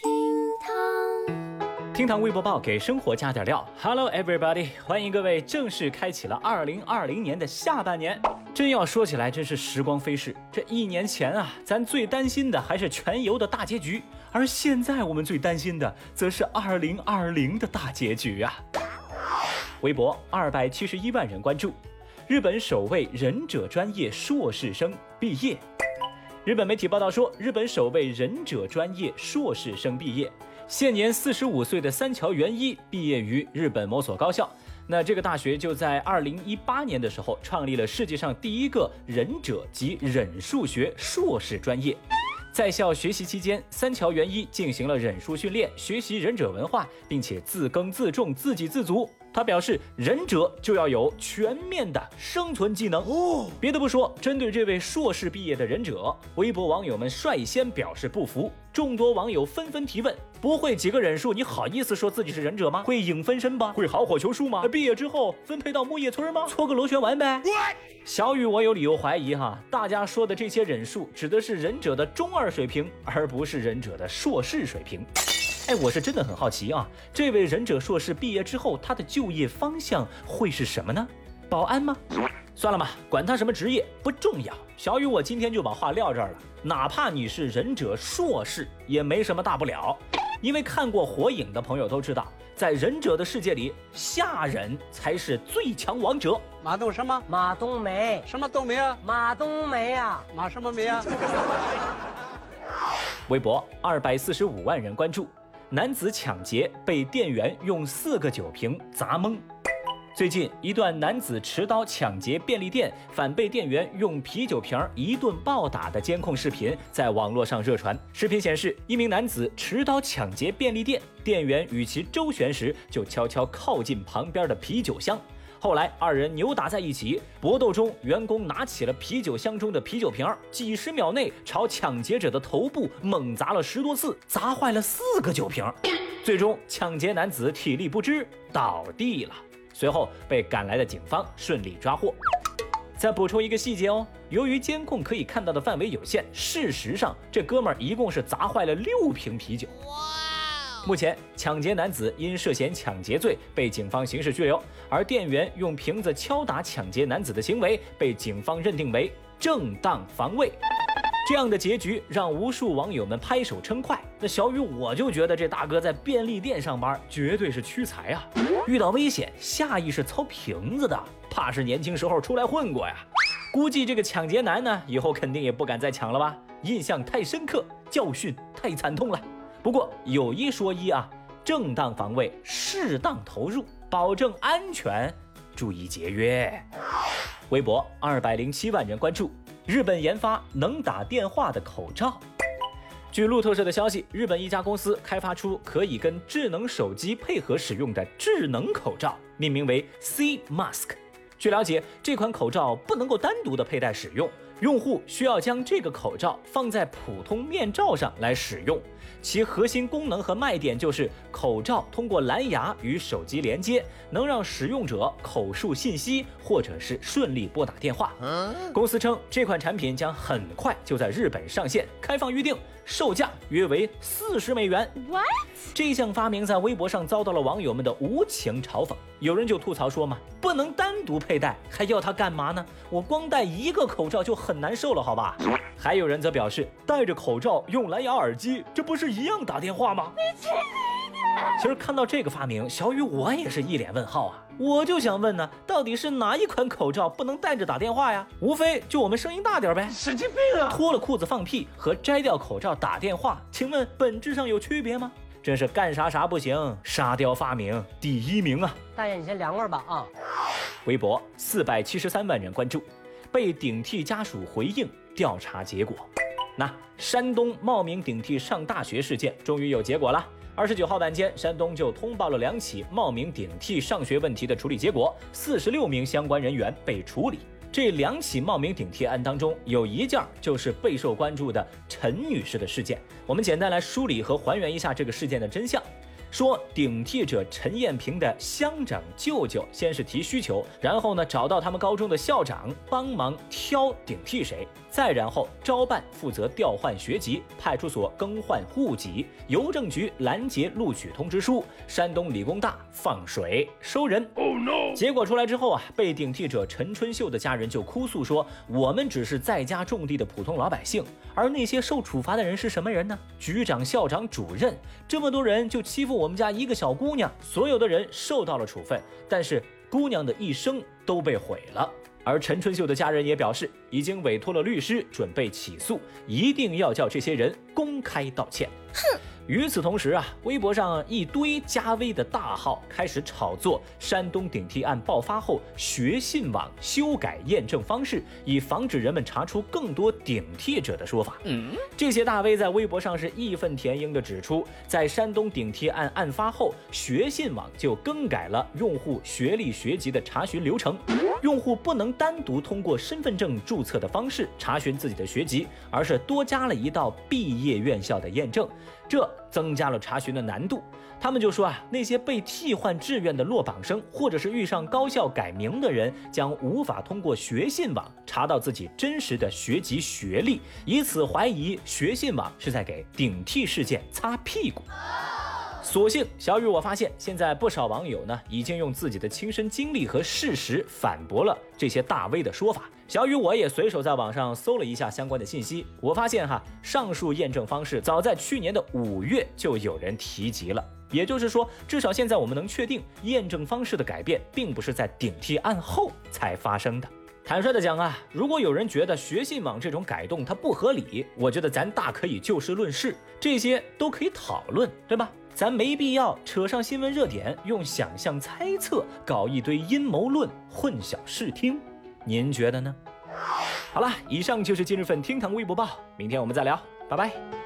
厅堂，厅堂微博报给生活加点料。Hello everybody，欢迎各位正式开启了二零二零年的下半年。真要说起来，真是时光飞逝。这一年前啊，咱最担心的还是全游的大结局，而现在我们最担心的，则是二零二零的大结局啊。微博二百七十一万人关注，日本首位忍者专业硕士生毕业。日本媒体报道说，日本首位忍者专业硕士生毕业，现年四十五岁的三桥元一毕业于日本某所高校。那这个大学就在二零一八年的时候创立了世界上第一个忍者及忍术学硕士专业。在校学习期间，三桥元一进行了忍术训练，学习忍者文化，并且自耕自种，自给自足。他表示，忍者就要有全面的生存技能。哦，别的不说，针对这位硕士毕业的忍者，微博网友们率先表示不服。众多网友纷纷提问：不会几个忍术，你好意思说自己是忍者吗？会影分身吧？会好火球术吗？毕业之后分配到木叶村吗？搓个螺旋丸呗？小雨，我有理由怀疑哈，大家说的这些忍术指的是忍者的中二水平，而不是忍者的硕士水平。哎，我是真的很好奇啊，这位忍者硕士毕业之后，他的就业方向会是什么呢？保安吗？算了吧，管他什么职业不重要。小雨，我今天就把话撂这儿了。哪怕你是忍者硕士，也没什么大不了，因为看过火影的朋友都知道，在忍者的世界里，下忍才是最强王者。马冬什么？马冬梅，什么冬梅啊？马冬梅啊，马什么梅啊？微博二百四十五万人关注。男子抢劫被店员用四个酒瓶砸懵。最近一段男子持刀抢劫便利店，反被店员用啤酒瓶一顿暴打的监控视频在网络上热传。视频显示，一名男子持刀抢劫便利店，店员与其周旋时，就悄悄靠近旁边的啤酒箱。后来二人扭打在一起，搏斗中，员工拿起了啤酒箱中的啤酒瓶，几十秒内朝抢劫者的头部猛砸了十多次，砸坏了四个酒瓶。最终，抢劫男子体力不支倒地了，随后被赶来的警方顺利抓获。再补充一个细节哦，由于监控可以看到的范围有限，事实上这哥们儿一共是砸坏了六瓶啤酒。目前，抢劫男子因涉嫌抢劫罪被警方刑事拘留，而店员用瓶子敲打抢劫男子的行为被警方认定为正当防卫。这样的结局让无数网友们拍手称快。那小雨，我就觉得这大哥在便利店上班绝对是屈才啊！遇到危险下意识操瓶子的，怕是年轻时候出来混过呀。估计这个抢劫男呢，以后肯定也不敢再抢了吧？印象太深刻，教训太惨痛了。不过有一说一啊，正当防卫，适当投入，保证安全，注意节约。微博二百零七万人关注，日本研发能打电话的口罩。据路透社的消息，日本一家公司开发出可以跟智能手机配合使用的智能口罩，命名为 C Mask。据了解，这款口罩不能够单独的佩戴使用。用户需要将这个口罩放在普通面罩上来使用，其核心功能和卖点就是口罩通过蓝牙与手机连接，能让使用者口述信息或者是顺利拨打电话。公司称这款产品将很快就在日本上线，开放预定，售价约为四十美元。What？这项发明在微博上遭到了网友们的无情嘲讽，有人就吐槽说嘛，不能单独佩戴，还要它干嘛呢？我光戴一个口罩就很难受了，好吧？还有人则表示，戴着口罩用蓝牙耳机，这不是一样打电话吗？你！其实看到这个发明，小雨我也是一脸问号啊！我就想问呢，到底是哪一款口罩不能戴着打电话呀？无非就我们声音大点呗。神经病啊！脱了裤子放屁和摘掉口罩打电话，请问本质上有区别吗？真是干啥啥不行，沙雕发明第一名啊！大爷你先凉快吧啊！微博四百七十三万人关注，被顶替家属回应调查结果。那山东冒名顶替上大学事件终于有结果了。二十九号晚间，山东就通报了两起冒名顶替上学问题的处理结果，四十六名相关人员被处理。这两起冒名顶替案当中，有一件就是备受关注的陈女士的事件。我们简单来梳理和还原一下这个事件的真相。说顶替者陈艳萍的乡长舅舅先是提需求，然后呢找到他们高中的校长帮忙挑顶替谁，再然后招办负责调换学籍，派出所更换户籍，邮政局拦截录取通知书，山东理工大放水收人。哦，no 结果出来之后啊，被顶替者陈春秀的家人就哭诉说：“我们只是在家种地的普通老百姓，而那些受处罚的人是什么人呢？局长、校长、主任，这么多人就欺负我们家一个小姑娘，所有的人受到了处分，但是姑娘的一生都被毁了。”而陈春秀的家人也表示，已经委托了律师准备起诉，一定要叫这些人公开道歉。哼。与此同时啊，微博上一堆加微的大号开始炒作山东顶替案爆发后，学信网修改验证方式，以防止人们查出更多顶替者的说法。嗯，这些大 V 在微博上是义愤填膺地指出，在山东顶替案案发后，学信网就更改了用户学历学籍的查询流程，用户不能单独通过身份证注册的方式查询自己的学籍，而是多加了一道毕业院校的验证。这增加了查询的难度。他们就说啊，那些被替换志愿的落榜生，或者是遇上高校改名的人，将无法通过学信网查到自己真实的学籍学历，以此怀疑学信网是在给顶替事件擦屁股。所幸，小雨我发现，现在不少网友呢，已经用自己的亲身经历和事实反驳了这些大 V 的说法。小雨我也随手在网上搜了一下相关的信息，我发现哈，上述验证方式早在去年的五月就有人提及了。也就是说，至少现在我们能确定，验证方式的改变并不是在顶替案后才发生的。坦率的讲啊，如果有人觉得学信网这种改动它不合理，我觉得咱大可以就事论事，这些都可以讨论，对吧？咱没必要扯上新闻热点，用想象猜测搞一堆阴谋论，混淆视听。您觉得呢？好了，以上就是今日份厅堂微博报，明天我们再聊，拜拜。